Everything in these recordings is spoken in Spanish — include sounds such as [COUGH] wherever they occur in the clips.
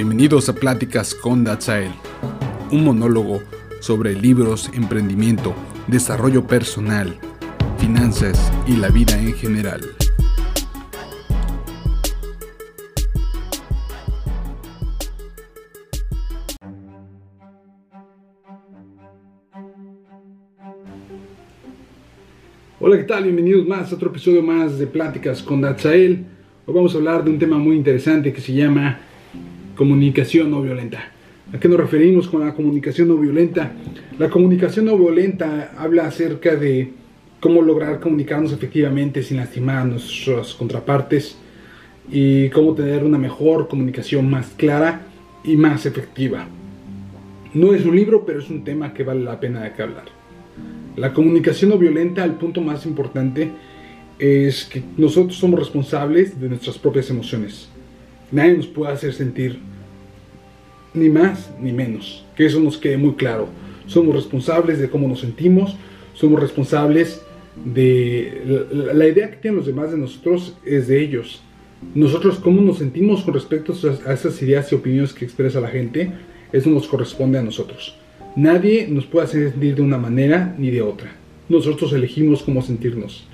Bienvenidos a Pláticas con Datsael, un monólogo sobre libros, emprendimiento, desarrollo personal, finanzas y la vida en general. Hola, ¿qué tal? Bienvenidos más a otro episodio más de Pláticas con Datsael. Hoy vamos a hablar de un tema muy interesante que se llama comunicación no violenta. ¿A qué nos referimos con la comunicación no violenta? La comunicación no violenta habla acerca de cómo lograr comunicarnos efectivamente sin lastimar a nuestras contrapartes y cómo tener una mejor comunicación más clara y más efectiva. No es un libro, pero es un tema que vale la pena de que hablar. La comunicación no violenta, el punto más importante, es que nosotros somos responsables de nuestras propias emociones. Nadie nos puede hacer sentir ni más ni menos. Que eso nos quede muy claro. Somos responsables de cómo nos sentimos, somos responsables de la, idea que tienen los demás de nosotros es de ellos. Nosotros cómo nos sentimos con respecto a esas ideas y opiniones que expresa la gente, eso nos corresponde a nosotros. Nadie nos puede hacer sentir de una manera ni de otra. Nosotros elegimos cómo sentirnos.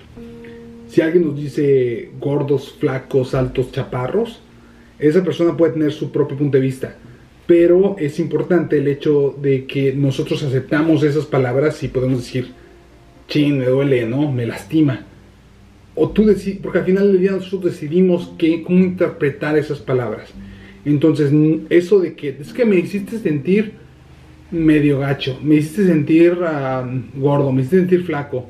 Si alguien nos dice gordos, flacos, altos, chaparros, esa persona puede tener su propio punto de vista pero es importante el hecho de que nosotros aceptamos esas palabras y podemos decir, chin, me duele, ¿no? Me lastima. O tú decides, porque al final del día nosotros decidimos qué, cómo interpretar esas palabras. Entonces, eso de que es que me hiciste sentir medio gacho, me hiciste sentir gordo, me hiciste sentir flaco.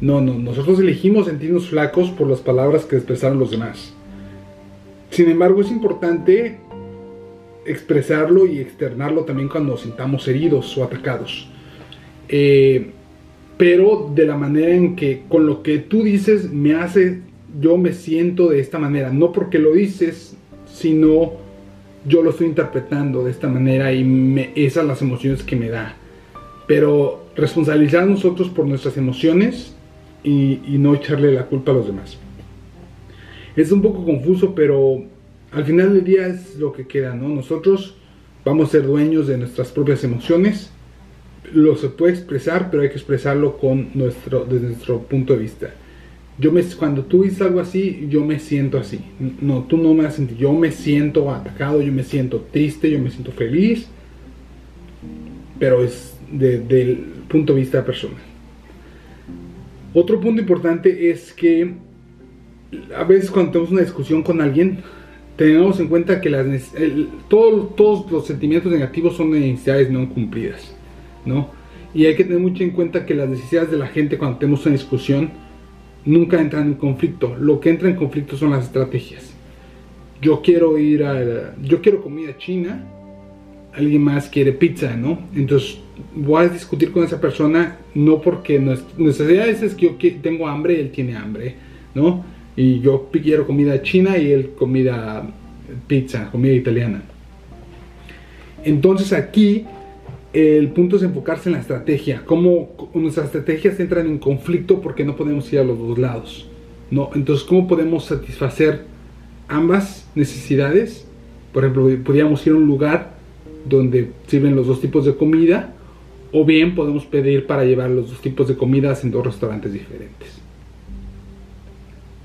No, no, nosotros elegimos sentirnos flacos por las palabras que expresaron los demás. Sin embargo, es importante expresarlo y externarlo también cuando nos sintamos heridos o atacados. Eh, pero de la manera en que con lo que tú dices me hace, yo me siento de esta manera, no porque lo dices, sino yo lo estoy interpretando de esta manera y me, esas las emociones que me da. Pero responsabilizar a nosotros por nuestras emociones y, y no echarle la culpa a los demás. Es un poco confuso, pero al final del día es lo que queda, ¿no? Nosotros vamos a ser dueños de nuestras propias emociones. Lo se puede expresar, pero hay que expresarlo con nuestro, desde nuestro punto de vista. Yo me, cuando tú dices algo así, yo me siento así. No, tú no me has sentido. Yo me siento atacado, yo me siento triste, yo me siento feliz. Pero es desde el punto de vista personal. Otro punto importante es que a veces cuando tenemos una discusión con alguien, tenemos en cuenta que las, todos los sentimientos negativos son necesidades no cumplidas, ¿no? Y hay que tener mucho en cuenta que las necesidades de la gente cuando tenemos una discusión nunca entran en conflicto. Lo que entra en conflicto son las estrategias. Yo quiero ir a... Yo quiero comida china, alguien más quiere pizza, ¿no? Entonces voy a discutir con esa persona no porque nuestra idea es que yo tengo hambre y él tiene hambre, ¿no? Y yo quiero comida china y él comida pizza, comida italiana. Entonces aquí el punto es enfocarse en la estrategia, cómo nuestras estrategias entran en conflicto porque no podemos ir a los dos lados. ¿no? Entonces, ¿cómo podemos satisfacer ambas necesidades? Por ejemplo, podríamos ir a un lugar donde sirven los dos tipos de comida o bien podemos pedir para llevar los dos tipos de comidas en dos restaurantes diferentes.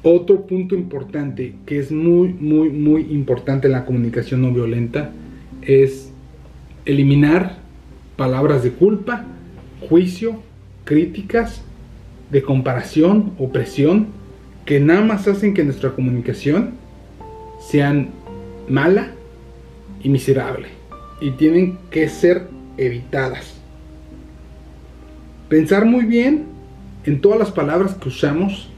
Otro punto importante que es muy, muy, muy importante en la comunicación no violenta es eliminar palabras de culpa, juicio, críticas, de comparación, opresión, que nada más hacen que nuestra comunicación sean mala y miserable y tienen que ser evitadas. Pensar muy bien en todas las palabras que usamos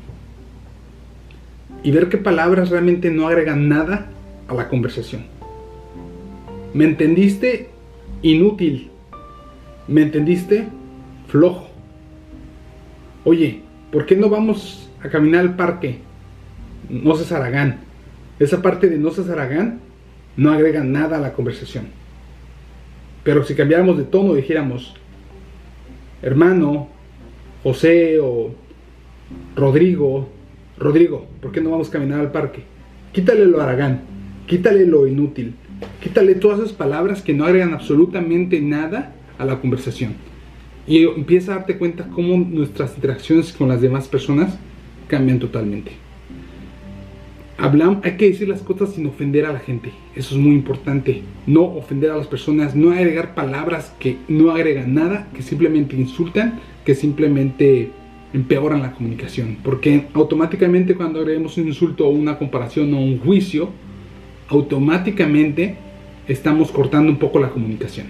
y ver qué palabras realmente no agregan nada a la conversación. ¿Me entendiste? Inútil. ¿Me entendiste? Flojo. Oye, ¿por qué no vamos a caminar al parque? No seas Aragán. Esa parte de no seas Aragán no agrega nada a la conversación. Pero si cambiáramos de tono, dijéramos, hermano, José o Rodrigo, Rodrigo, ¿por qué no vamos a caminar al parque? Quítale lo aragán, quítale lo inútil, Quítale todas esas palabras que no agregan absolutamente nada a la conversación. Y empieza a darte cuenta cómo nuestras interacciones con las demás personas cambian totalmente. Hablamos, hay que decir las cosas sin ofender a la gente. Eso es muy importante. No ofender a las personas, no agregar palabras que no agregan nada, que simplemente insultan, que simplemente empeoran la comunicación. Porque automáticamente cuando agregamos un insulto o una comparación o un juicio, automáticamente estamos cortando un poco la comunicación.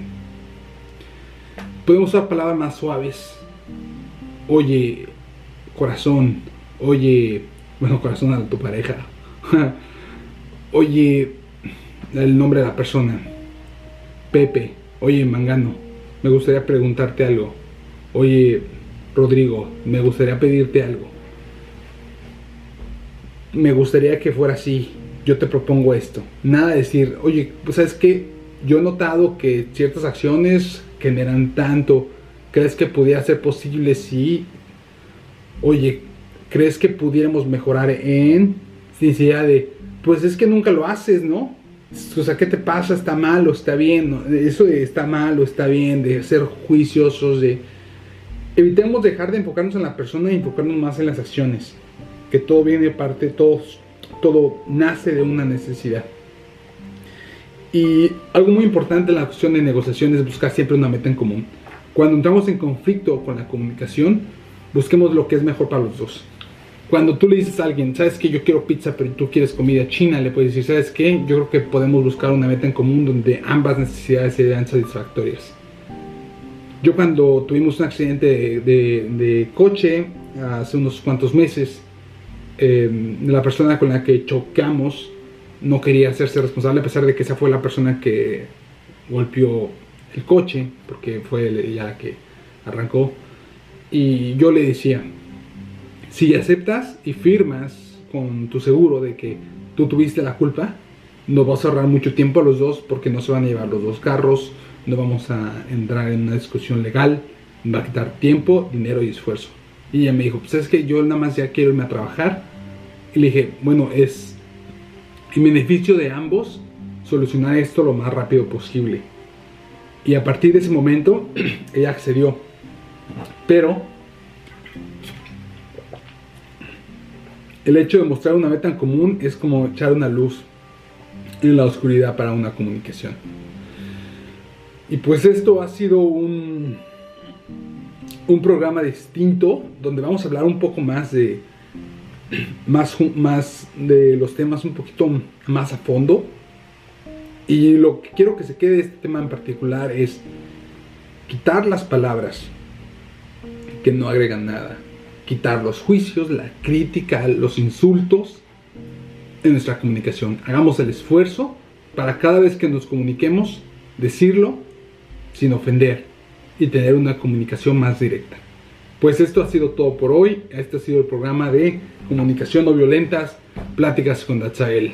Podemos usar palabras más suaves. Oye, corazón. Oye, bueno, corazón a tu pareja. [LAUGHS] oye, el nombre de la persona. Pepe. Oye, Mangano. Me gustaría preguntarte algo. Oye, Rodrigo, me gustaría pedirte algo. Me gustaría que fuera así. Yo te propongo esto. Nada de decir, oye, pues sabes que yo he notado que ciertas acciones generan tanto. ¿Crees que pudiera ser posible si, oye, crees que pudiéramos mejorar en sinceridad de, pues es que nunca lo haces, ¿no? O sea, ¿qué te pasa? ¿Está mal o está bien? Eso de está mal o está bien, de ser juiciosos, de evitemos dejar de enfocarnos en la persona y enfocarnos más en las acciones. Que todo viene de parte, todo, todo nace de una necesidad. Y algo muy importante en la cuestión de negociación es buscar siempre una meta en común. Cuando entramos en conflicto con la comunicación, busquemos lo que es mejor para los dos. Cuando tú le dices a alguien, sabes que yo quiero pizza, pero tú quieres comida china, le puedes decir, sabes que yo creo que podemos buscar una meta en común donde ambas necesidades sean satisfactorias. Yo cuando tuvimos un accidente de, coche hace unos cuantos meses, em, la persona con la que chocamos no quería hacerse responsable a pesar de que esa fue la persona que golpeó el coche, porque fue ella la que arrancó. Y yo le decía, si aceptas y firmas con tu seguro de que tú tuviste la culpa, nos vas a ahorrar mucho tiempo a los dos porque no se van a llevar los dos carros, no vamos a entrar en una discusión legal, va a quitar tiempo, dinero y esfuerzo. Y ella me dijo, pues es que yo nada más ya quiero irme a trabajar. Y le dije, bueno, es en beneficio de ambos solucionar esto lo más rápido posible. Y a partir de ese momento, [CLEARS THROAT] ella accedió. Pero el hecho de mostrar una meta en común es como echar una luz en la oscuridad para una comunicación. Y pues esto ha sido un, un programa distinto donde vamos a hablar un poco más de más, más de los temas un poquito más a fondo. Y lo que quiero que se quede de este tema en particular es quitar las palabras que no agregan nada. Quitar los juicios, la crítica, los insultos en nuestra comunicación. Hagamos el esfuerzo para cada vez que nos comuniquemos decirlo sin ofender y tener una comunicación más directa. Pues esto ha sido todo por hoy. Este ha sido el programa de comunicación no violentas, pláticas con Dachael.